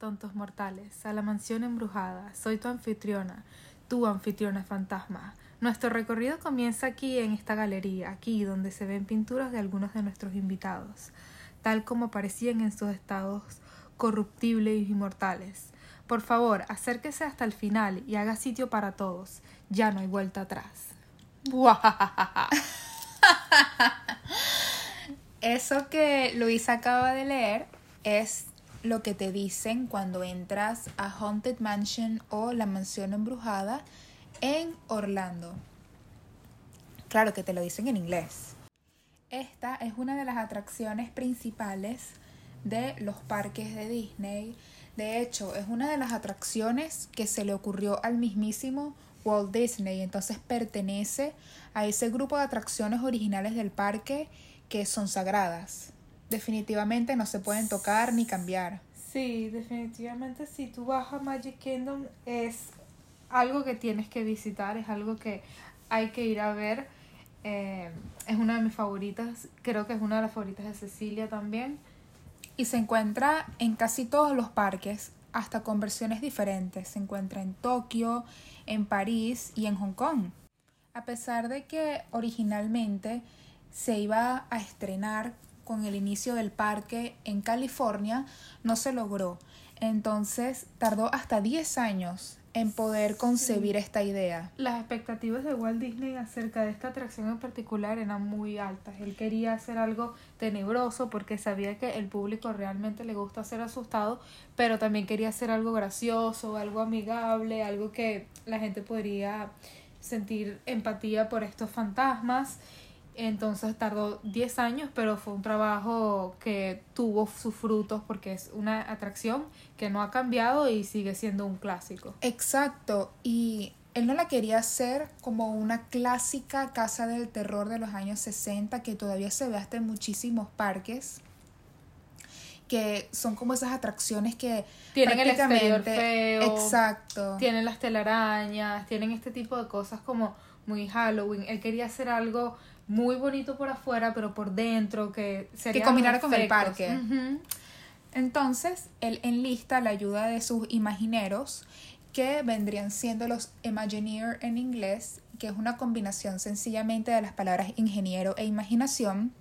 tontos mortales, a la mansión embrujada. Soy tu anfitriona, tu anfitriona fantasma. Nuestro recorrido comienza aquí en esta galería, aquí donde se ven pinturas de algunos de nuestros invitados, tal como aparecían en sus estados corruptibles y inmortales. Por favor, acérquese hasta el final y haga sitio para todos. Ya no hay vuelta atrás. Eso que Luisa acaba de leer es lo que te dicen cuando entras a Haunted Mansion o la mansión embrujada en Orlando. Claro que te lo dicen en inglés. Esta es una de las atracciones principales de los parques de Disney. De hecho, es una de las atracciones que se le ocurrió al mismísimo Walt Disney. Entonces pertenece a ese grupo de atracciones originales del parque que son sagradas definitivamente no se pueden tocar ni cambiar. Sí, definitivamente si tú vas a Magic Kingdom es algo que tienes que visitar, es algo que hay que ir a ver. Eh, es una de mis favoritas, creo que es una de las favoritas de Cecilia también. Y se encuentra en casi todos los parques, hasta con versiones diferentes. Se encuentra en Tokio, en París y en Hong Kong. A pesar de que originalmente se iba a estrenar con el inicio del parque en California no se logró. Entonces tardó hasta 10 años en poder concebir esta idea. Las expectativas de Walt Disney acerca de esta atracción en particular eran muy altas. Él quería hacer algo tenebroso porque sabía que el público realmente le gusta ser asustado, pero también quería hacer algo gracioso, algo amigable, algo que la gente podría sentir empatía por estos fantasmas entonces tardó 10 años, pero fue un trabajo que tuvo sus frutos porque es una atracción que no ha cambiado y sigue siendo un clásico. Exacto, y él no la quería hacer como una clásica casa del terror de los años 60 que todavía se ve hasta en muchísimos parques que son como esas atracciones que tienen el exterior feo, exacto, tienen las telarañas, tienen este tipo de cosas como muy Halloween. Él quería hacer algo muy bonito por afuera, pero por dentro, que sería. Que combinara con el parque. Entonces, él enlista la ayuda de sus imagineros, que vendrían siendo los Imagineer en inglés, que es una combinación sencillamente de las palabras ingeniero e imaginación,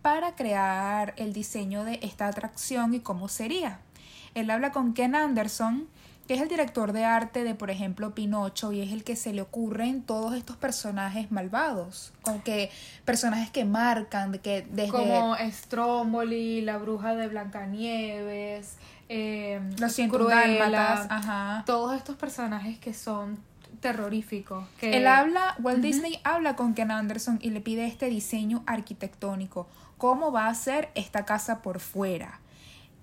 para crear el diseño de esta atracción y cómo sería. Él habla con Ken Anderson, que es el director de arte de, por ejemplo, Pinocho, y es el que se le ocurren todos estos personajes malvados, como que personajes que marcan, de que desde... Como Stromboli, la bruja de Blancanieves, eh, los Cruella, ajá. todos estos personajes que son terroríficos. Que... Él habla, Walt Disney habla con Ken Anderson y le pide este diseño arquitectónico, cómo va a ser esta casa por fuera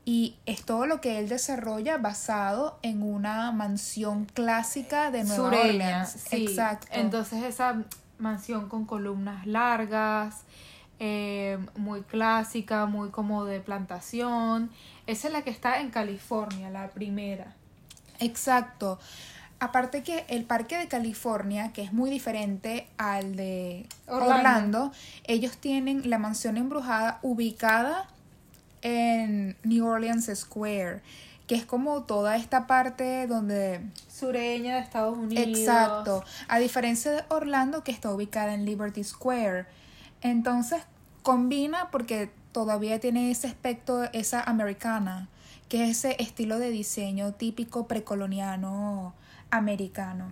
y es todo lo que él desarrolla basado en una mansión clásica de Nueva Orleans. Exacto. Entonces esa mansión con columnas largas, eh, muy clásica, muy como de plantación. Esa es la que está en California, la primera. Exacto. Aparte que el parque de California, que es muy diferente al de Orlando ellos tienen la mansión embrujada ubicada en New Orleans Square, que es como toda esta parte donde... Sureña de Estados Unidos. Exacto. A diferencia de Orlando, que está ubicada en Liberty Square. Entonces, combina porque todavía tiene ese aspecto, esa americana, que es ese estilo de diseño típico precoloniano americano.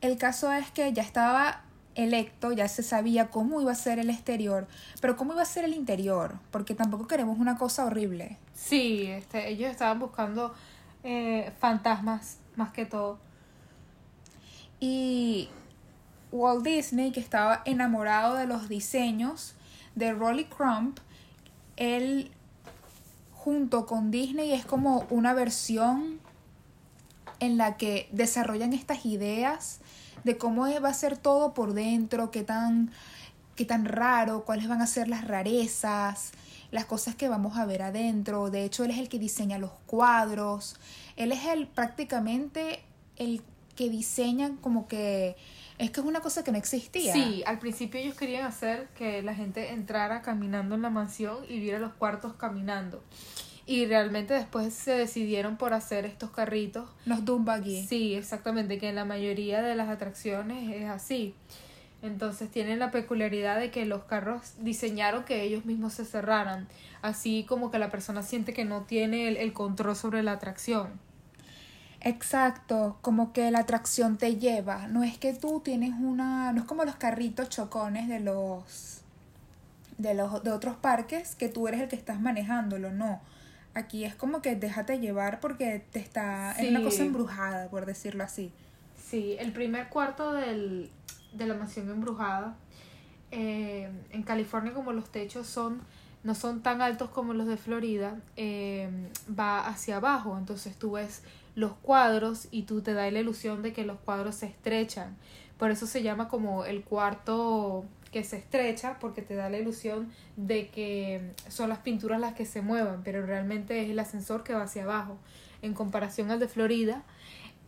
El caso es que ya estaba electo, ya se sabía cómo iba a ser el exterior, pero cómo iba a ser el interior, porque tampoco queremos una cosa horrible. Sí, este, ellos estaban buscando eh, fantasmas más que todo. Y Walt Disney, que estaba enamorado de los diseños de Rolly Crump, él junto con Disney es como una versión en la que desarrollan estas ideas de cómo va a ser todo por dentro, qué tan, qué tan raro, cuáles van a ser las rarezas, las cosas que vamos a ver adentro. De hecho, él es el que diseña los cuadros. Él es el prácticamente el que diseña como que es que es una cosa que no existía. Sí, al principio ellos querían hacer que la gente entrara caminando en la mansión y viera los cuartos caminando. Y realmente después se decidieron por hacer estos carritos. Los Dune Buggy. Sí, exactamente, que en la mayoría de las atracciones es así. Entonces tienen la peculiaridad de que los carros diseñaron que ellos mismos se cerraran, así como que la persona siente que no tiene el, el control sobre la atracción. Exacto, como que la atracción te lleva. No es que tú tienes una, no es como los carritos chocones de los de los de otros parques que tú eres el que estás manejándolo, no. Aquí es como que déjate llevar porque te está es una Sí. cosa embrujada, por decirlo así. Sí, el primer cuarto del, de la mansión embrujada. eh, en California, como los techos son no son tan altos como los de Florida, eh, va hacia abajo. Entonces tú ves los cuadros y tú te da la ilusión de que los cuadros se estrechan. Por eso se llama como el cuarto que se estrecha, porque te da la ilusión de que son las pinturas las que se mueven, pero realmente es el ascensor que va hacia abajo. En comparación al de Florida,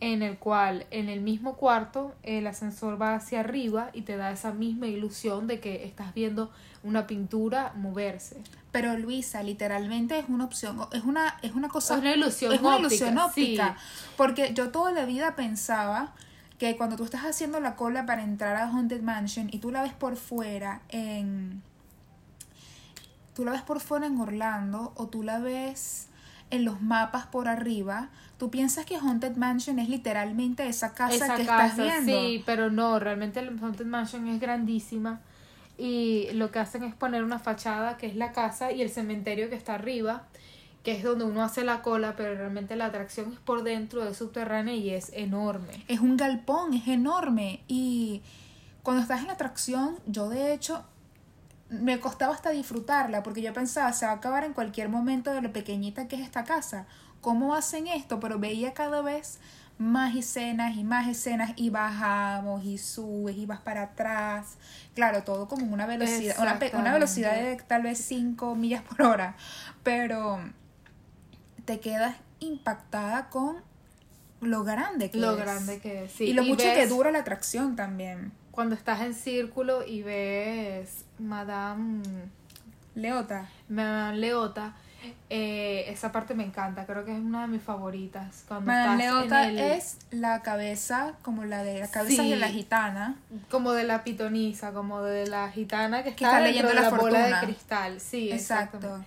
en el cual en el mismo cuarto el ascensor va hacia arriba y te da esa misma ilusión de que estás viendo una pintura moverse. Pero Luisa, literalmente es una opción, es una, es una cosa. Es una ilusión es una óptica, ilusión óptica. sí. Porque yo toda la vida pensaba que cuando tú estás haciendo la cola para entrar a Haunted Mansion y tú la ves por fuera en. Tú la ves por fuera en Orlando o tú la ves en los mapas por arriba, tú piensas que Haunted Mansion es literalmente esa casa Esa que casa, estás viendo. sí, pero no, realmente el Haunted Mansion es grandísima y lo que hacen es poner una fachada que es la casa y el cementerio que está arriba, que es donde uno hace la cola, pero realmente la atracción es por dentro, es subterránea y es enorme. Es un galpón, es enorme. Y cuando estás en la atracción, yo de hecho me costaba hasta disfrutarla porque yo pensaba, se va a acabar en cualquier momento de lo pequeñita que es esta casa. ¿Cómo hacen esto? Pero veía cada vez más escenas y más escenas y bajamos y subes y vas para atrás. Claro, todo como una velocidad, una velocidad de tal vez 5 millas por hora. Pero te quedas impactada con lo grande que Lo es. grande que es. sí. y lo mucho que dura la atracción también. Cuando estás en círculo y ves Madame, Leota. Madame Leota, eh, esa parte me encanta, creo que es una de mis favoritas. Cuando Madame estás en Leota el- es la cabeza, como la de la cabeza Sí. de la gitana. como de la pitonisa, como de la gitana que está, está dentro leyendo de la la, bola de cristal. Sí, Exacto.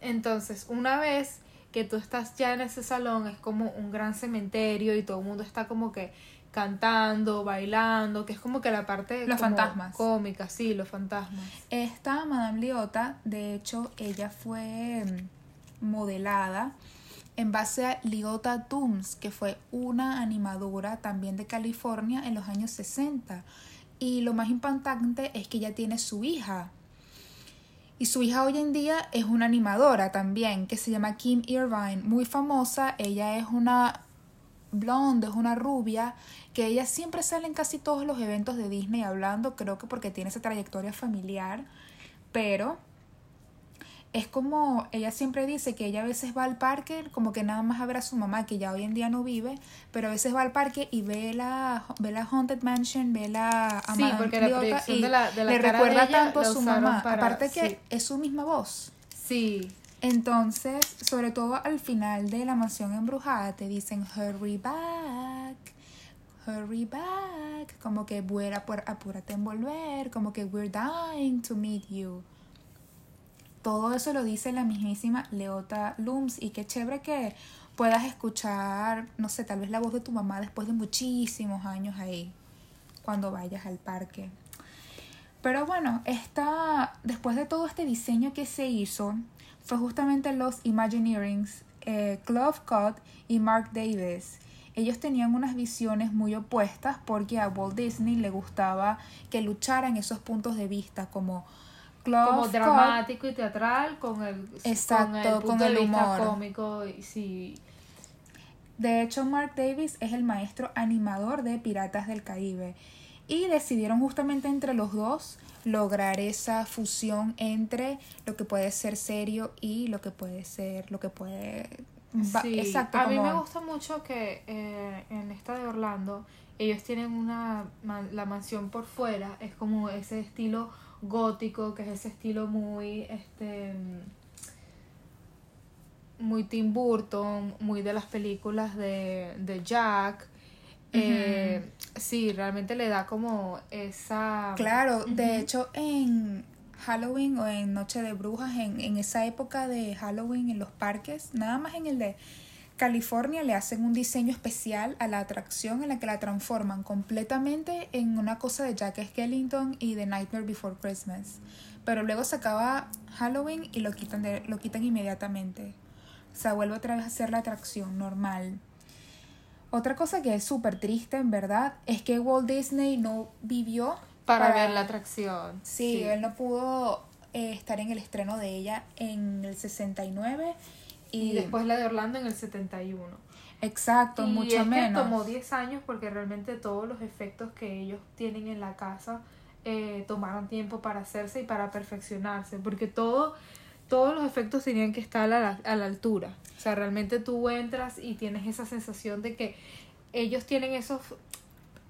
Entonces, una vez que tú estás ya en ese salón, es como un gran cementerio y todo el mundo está como que cantando, bailando, que es como que la parte Los fantasmas. cómica, sí, los fantasmas. Esta Madame Leota, de hecho, ella fue mm, modelada en base a Leota Toombs, que fue una animadora también de California en los años 60. Y lo más impactante es que ella tiene su hija. Y su hija hoy en día es una animadora también, que se llama Kim Irvine, muy famosa. Ella es una blonde, es una rubia, que ella siempre sale en casi todos los eventos de Disney hablando, creo que porque tiene esa trayectoria familiar, pero es como, ella siempre dice que ella a veces va al parque, como que nada más a ver a su mamá, que ya hoy en día no vive, pero a veces va al parque y ve la, ve la Haunted Mansion, ve la Sí, porque la proyección y de la- de la le cara recuerda de ella tanto a su mamá, para- aparte que es su misma voz. Sí, Entonces, sobre todo al final de la mansión embrujada, te dicen hurry back, hurry back, como que vuela, por, apúrate en volver, como que we're dying to meet you. Todo eso lo dice la mismísima Leota Looms y qué chévere que puedas escuchar, no sé, tal vez la voz de tu mamá después de muchísimos años ahí, cuando vayas al parque. Pero bueno, esta, después de todo este diseño que se hizo, fue justamente los Imagineerings, eh, Clove Cott y Mark Davis. Ellos tenían unas visiones muy opuestas porque a Walt Disney le gustaba que lucharan esos puntos de vista como Como dramático y teatral con el, Exacto, con el, punto con de vista humor. cómico y sí, De hecho, Mark Davis es el maestro animador de Piratas del Caribe. Y decidieron justamente entre los dos lograr esa fusión entre lo que puede ser serio y lo que puede ser, lo que puede... Sí, exacto, a mí como- me gusta mucho que eh, en esta de Orlando ellos tienen una la mansión por fuera es como ese estilo gótico que es ese estilo muy este muy Tim Burton, muy de las películas de, de Jack. Eh, sí, realmente le da como esa... Claro, de hecho en Halloween o en Noche de Brujas, en, en esa época de Halloween en los parques, nada más en el de California le hacen un diseño especial a la atracción en la que la transforman completamente en una cosa de Jack Skellington y de Nightmare Before Christmas. Pero luego se acaba Halloween y lo quitan, de, lo quitan inmediatamente. O sea, vuelve otra vez a ser la atracción normal. Otra cosa que es súper triste, en verdad, es que Walt Disney no vivió para, ver la atracción. Sí, él no pudo eh, estar en el estreno de ella en el 69 y, después la de Orlando en el 71. Exacto, y mucho es menos. Que tomó 10 años porque realmente todos los efectos que ellos tienen en la casa eh, tomaron tiempo para hacerse y para perfeccionarse, porque todo, todos los efectos tenían que estar a la, a la altura. O sea, realmente tú entras y tienes esa sensación de que ellos tienen esos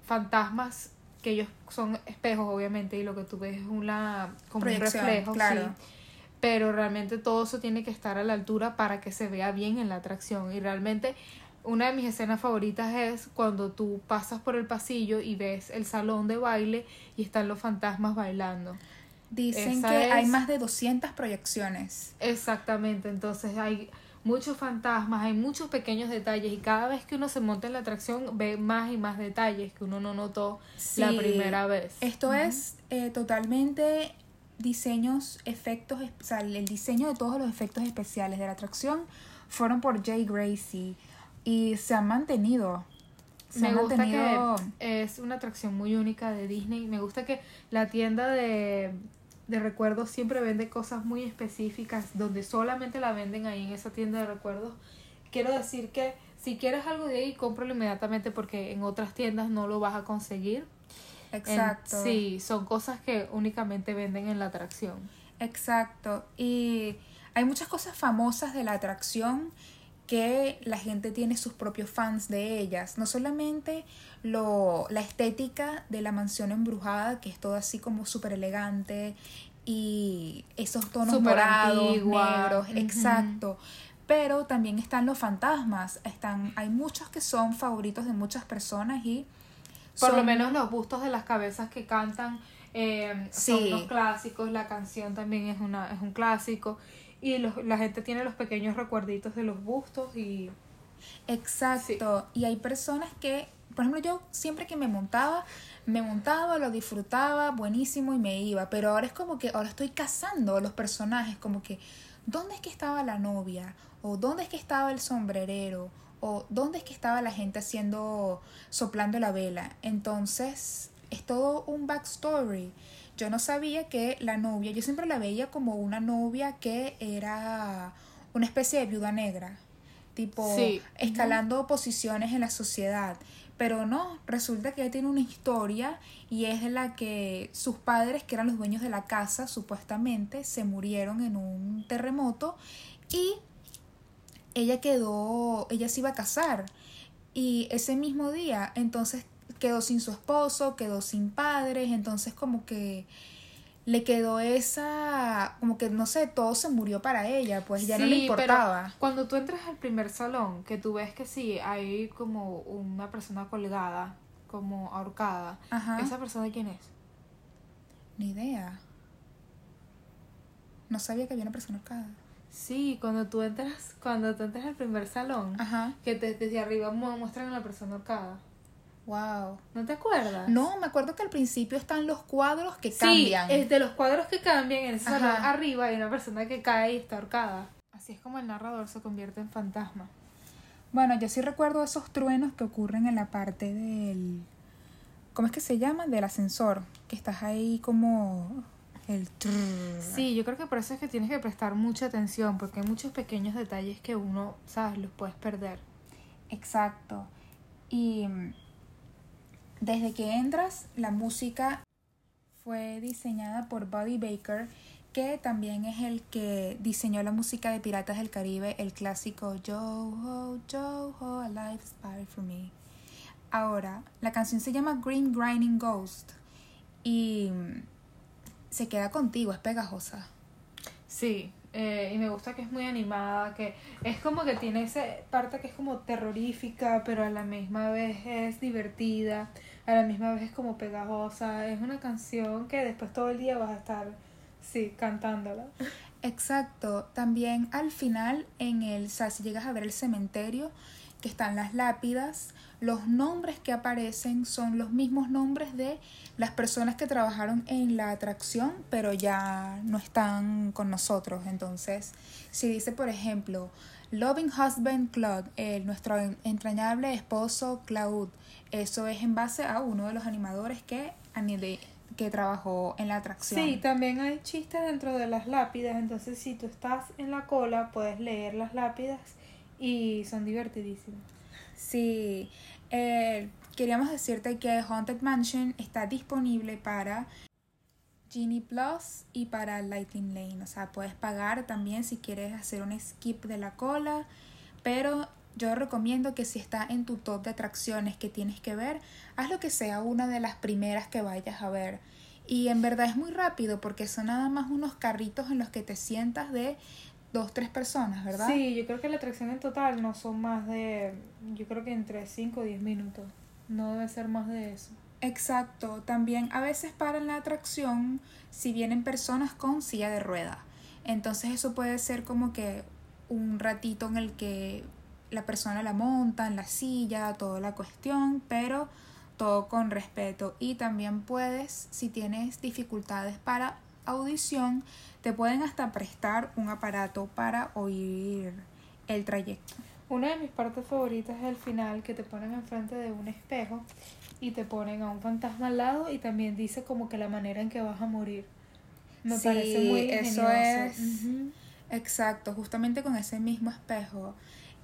fantasmas que ellos son espejos obviamente y lo que tú ves es una como un reflejo claro pero realmente todo eso tiene que estar a la altura para que se vea bien en la atracción y realmente una de mis escenas favoritas es cuando tú pasas por el pasillo y ves el salón de baile y están los fantasmas bailando. Dicen que hay más de 200 proyecciones. Exactamente, entonces hay muchos fantasmas, hay muchos pequeños detalles y cada vez que uno se monta en la atracción ve más y más detalles que uno no notó la primera vez. Esto es eh, totalmente diseños, efectos, o sea, el diseño de todos los efectos especiales de la atracción fueron por Jay Gracie y se han mantenido. Me gusta que es una atracción muy única de Disney. Me gusta que la tienda de, de recuerdos siempre vende cosas muy específicas donde solamente la venden ahí en esa tienda de recuerdos. Quiero decir que si quieres algo de ahí, cómpralo inmediatamente porque en otras tiendas no lo vas a conseguir. Exacto. sí, son cosas que únicamente venden en la atracción. Exacto. Y hay muchas cosas famosas de la atracción que la gente tiene sus propios fans de ellas. No solamente lo, la estética de la mansión embrujada, que es todo así como súper elegante y esos tonos morados, negros, exacto. Pero también están los fantasmas. Están, hay muchos que son favoritos de muchas personas y por lo menos los bustos de las cabezas que cantan eh, son los clásicos, la canción también es, una, es un clásico y los, la gente tiene los pequeños recuerditos de los bustos y... Exacto, y hay personas que, por ejemplo, yo siempre que me montaba, me montaba, lo disfrutaba, buenísimo y me iba, pero ahora es como que ahora estoy cazando los personajes, como que, ¿dónde es que estaba la novia? ¿O dónde es que estaba el sombrerero? O dónde es que estaba la gente haciendo, soplando la vela. Entonces, es todo un backstory. Yo no sabía que la novia, yo siempre la veía como una novia que era una especie de viuda negra, tipo escalando posiciones en la sociedad. Pero no, resulta que ella tiene una historia y es la que sus padres, que eran los dueños de la casa, supuestamente, se murieron en un terremoto y ella quedó, ella se iba a casar y ese mismo día entonces quedó sin su esposo, quedó sin padres, entonces como que le quedó esa, como que no sé, todo se murió para ella, pues ya no le importaba. Pero cuando tú entras al primer salón, que tú ves que sí, hay como una persona colgada, como ahorcada, ¿esa persona quién es? Ni idea. No sabía que había una persona ahorcada. Sí, cuando tú entras, cuando tú entras al primer salón, que desde arriba muestran a la persona ahorcada. Wow. ¿No te acuerdas? No, me acuerdo que al principio están los cuadros que cambian. Sí, es de los cuadros que cambian, en ese salón arriba hay una persona que cae y está ahorcada. Así es como el narrador se convierte en fantasma. Bueno, yo sí recuerdo esos truenos que ocurren en la parte del... ¿Cómo es que se llama? Del ascensor. Que estás ahí como el Sí, yo creo que por eso es que tienes que prestar mucha atención, porque hay muchos pequeños detalles que uno, sabes, los puedes perder. Exacto. Y mm, desde que entras, la música fue diseñada por Buddy Baker, que también es el que diseñó la música de Piratas del Caribe, el clásico Yo Ho, Yo Ho, A Life Spy for Me. Ahora, la canción se llama Green Grinding Ghost y mm, se queda contigo, es pegajosa. Sí, Eh, y me gusta que es muy animada, que es como que tiene esa parte que es como terrorífica, pero a la misma vez es divertida, a la misma vez es como pegajosa. Es una canción que después todo el día vas a estar, sí, cantándola. Exacto. También al final, en el, o sea, si llegas a ver el cementerio, que están las lápidas, los nombres que aparecen son los mismos nombres de las personas que trabajaron en la atracción, pero ya no están con nosotros. Entonces, si dice, por ejemplo, Loving Husband Claude, el, nuestro entrañable esposo Claude, eso es en base a uno de los animadores que, que trabajó en la atracción. Sí, también hay chistes dentro de las lápidas, entonces si tú estás en la cola puedes leer las lápidas y son divertidísimos. Sí, eh, queríamos decirte que Haunted Mansion está disponible para Genie Plus y para Lightning Lane. O sea, puedes pagar también si quieres hacer un skip de la cola, pero yo recomiendo que si está en tu top de atracciones que tienes que ver, haz lo que sea una de las primeras que vayas a ver. Y en verdad es muy rápido porque son nada más unos carritos en los que te sientas de dos, tres personas, ¿verdad? Sí, yo creo que la atracción en total no son más de, yo creo que entre 5 o 10 minutos. No debe ser más de eso. Exacto. También a veces paran la atracción si vienen personas con silla de rueda. Entonces eso puede ser como que un ratito en el que la persona la monta en la silla, toda la cuestión, pero todo con respeto. Y también puedes, si tienes dificultades para audición, te pueden hasta prestar un aparato para oír el trayecto. Una de mis partes favoritas es el final que te ponen enfrente de un espejo y te ponen a un fantasma al lado y también dice como que la manera en que vas a morir. Me parece muy eso es exacto, justamente con ese mismo espejo.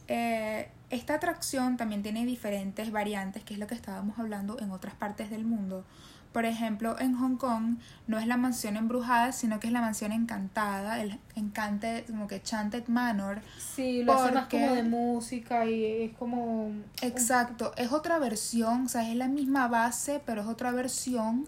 Eh, esta atracción también tiene diferentes variantes, que es lo que estábamos hablando en otras partes del mundo. Por ejemplo, en Hong Kong no es la mansión embrujada, sino que es la mansión encantada, el encante como que Chanted Manor. Sí, lo hace más como de música y es como... Exacto, es otra versión, o sea, es la misma base, pero es otra versión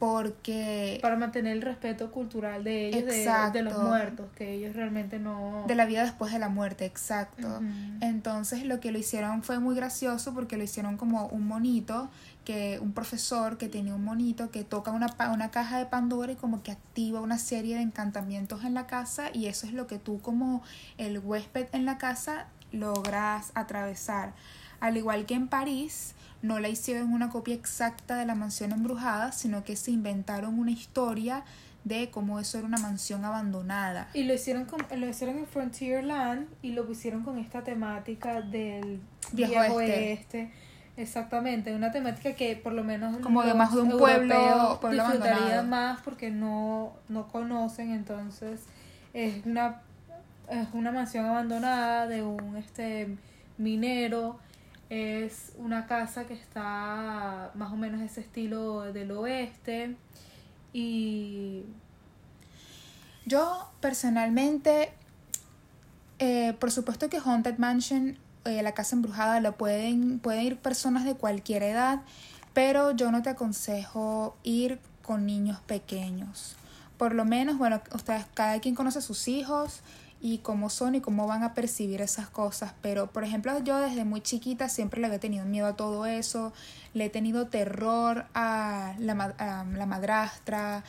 porque... Para mantener el respeto cultural de ellos, de, los muertos, que ellos realmente no... De la vida después de la muerte, exacto. Entonces lo que lo hicieron fue muy gracioso porque lo hicieron como un monito, que un profesor que tenía un monito que toca una, una caja de Pandora y como que activa una serie de encantamientos en la casa y eso es lo que tú como el huésped en la casa logras atravesar. Al igual que en París, no la hicieron una copia exacta de la mansión embrujada, sino que se inventaron una historia de cómo eso era una mansión abandonada. Y lo hicieron con, lo hicieron en Frontierland y lo pusieron con esta temática del viejo, oeste. Exactamente, una temática que por lo menos como de más de un pueblo, pueblo disfrutarían más porque no, no conocen, entonces es una es una mansión abandonada de un este minero es una casa que está más o menos ese estilo del oeste. Y yo personalmente, eh, por supuesto que Haunted Mansion, eh, la casa embrujada, lo pueden, pueden ir personas de cualquier edad, pero yo no te aconsejo ir con niños pequeños. Por lo menos, bueno, ustedes, cada quien conoce a sus hijos y cómo son y cómo van a percibir esas cosas. Pero, por ejemplo, yo desde muy chiquita siempre le había tenido miedo a todo eso, le he tenido terror a la, a la madrastra,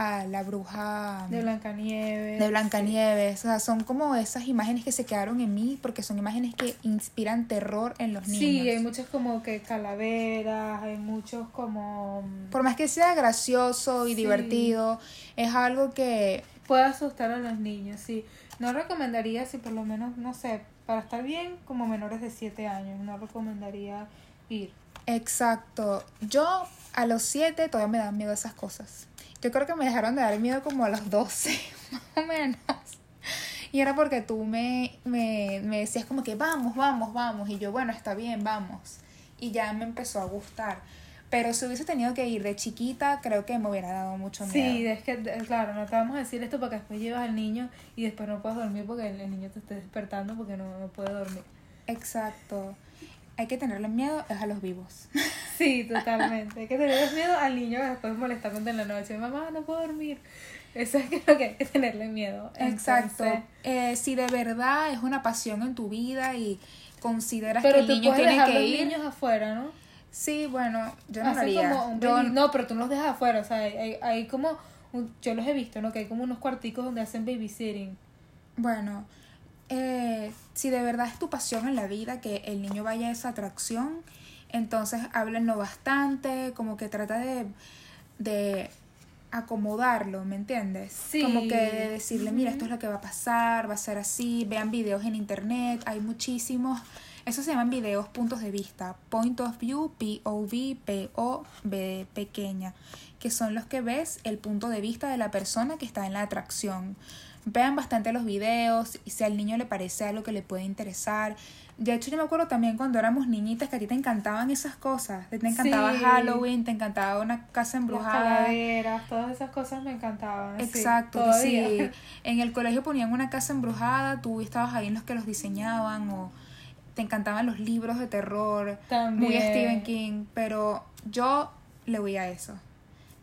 a la bruja de Blancanieves. De Blancanieves. O sea, son como esas imágenes que se quedaron en mí porque son imágenes que inspiran terror en los niños. Sí, hay muchos como que calaveras, hay muchos como... Por más que sea gracioso y divertido, es algo que... Puede asustar a los niños, sí. No recomendaría, si por lo menos, no sé, para estar bien, como menores de 7 años, no recomendaría ir. Exacto. Yo a los 7 todavía me dan miedo esas cosas. Yo creo que me dejaron de dar miedo como a los 12, más o menos. Y era porque tú me, me, me decías como que vamos, vamos, vamos. Y yo, bueno, está bien, vamos. Y ya me empezó a gustar. Pero si hubiese tenido que ir de chiquita, creo que me hubiera dado mucho miedo. Sí, es que, claro, no te vamos a decir esto para que después llevas al niño y después no puedas dormir porque el, niño te esté despertando porque no, no puede dormir. Exacto. Hay que tenerle miedo es a los vivos. Sí, totalmente. Hay que tenerle miedo al niño que después molestamente en la noche. Mamá, no puedo dormir. Eso es lo que hay que tenerle miedo. Exacto. Entonces, Eh, si de verdad es una pasión en tu vida y consideras pero que el tú niño puedes tiene que los niños afuera, ¿no? Sí, bueno, yo no haría. como un Yo- No, pero tú no los dejas afuera. O sea, hay, hay, hay como. un- yo los he visto, ¿no? Que hay como unos cuarticos donde hacen babysitting. Bueno, eh, si de verdad es tu pasión en la vida que el niño vaya a esa atracción, entonces háblenlo bastante, como que trata de, de acomodarlo, ¿me entiendes? Sí. Como que de decirle, mira, esto es lo que va a pasar, va a ser así, vean videos en internet, hay muchísimos. Eso se llaman videos puntos de vista, point of view, POV, P-O-V pequeña, que son los que ves el punto de vista de la persona que está en la atracción. Vean bastante los videos y si al niño le parece algo que le puede interesar. De hecho, yo me acuerdo también cuando éramos niñitas que a ti te encantaban esas cosas. Te encantaba Sí. Halloween, te encantaba una casa Las embrujada. calaveras, todas esas cosas me encantaban. sí, Exacto, todavía. sí. En el colegio ponían una casa embrujada, tú estabas ahí en los que los diseñaban o te encantaban los libros de terror, muy También. Stephen King, pero yo le voy a eso.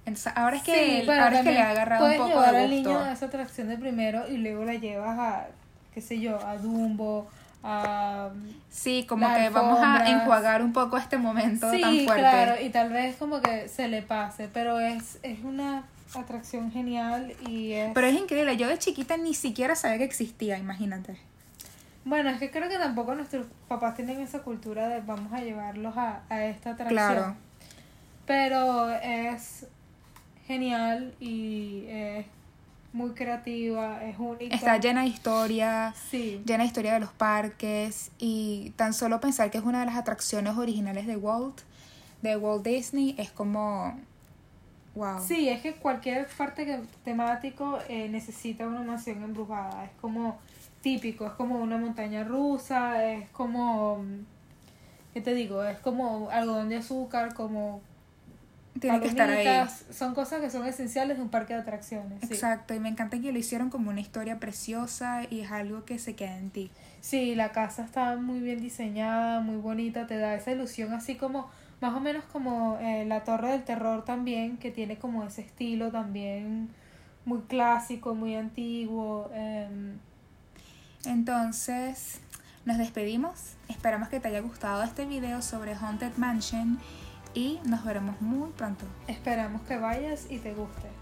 Entonces, ahora es que, Sí, bueno, ahora es que le ha agarrado un poco llevar de al gusto. niño a esa atracción de primero y luego la llevas a, qué sé yo, a Dumbo, a... Sí, como que vamos a enjuagar un poco este momento Sí, tan fuerte. claro, y tal vez como que se le pase, pero es, es una atracción genial y es... Pero es increíble, yo de chiquita ni siquiera sabía que existía, imagínate. Bueno, es que creo que tampoco nuestros papás tienen esa cultura de vamos a llevarlos a, a esta atracción. Claro. Pero es genial y es muy creativa, es única. Está llena de historia, Sí. llena de historia de los parques y tan solo pensar que es una de las atracciones originales de Walt, de Walt Disney, es como wow. Sí, es que cualquier parque que- temático eh, necesita una mansión embrujada. Es como típico, es como una montaña rusa, es como... mm, ¿Qué te digo? Es como algodón de azúcar, como... Tiene que estar ahí. Son cosas que son esenciales de un parque de atracciones. sí. Exacto, y me encanta que lo hicieron como una historia preciosa y es algo que se queda en ti. Sí, la casa está muy bien diseñada, muy bonita, te da esa ilusión así como, más o menos como eh, la Torre del Terror también, que tiene como ese estilo también muy clásico, muy antiguo. em, Entonces, nos despedimos. Esperamos que te haya gustado este video sobre Haunted Mansion y nos veremos muy pronto. esperamos que vayas y te guste.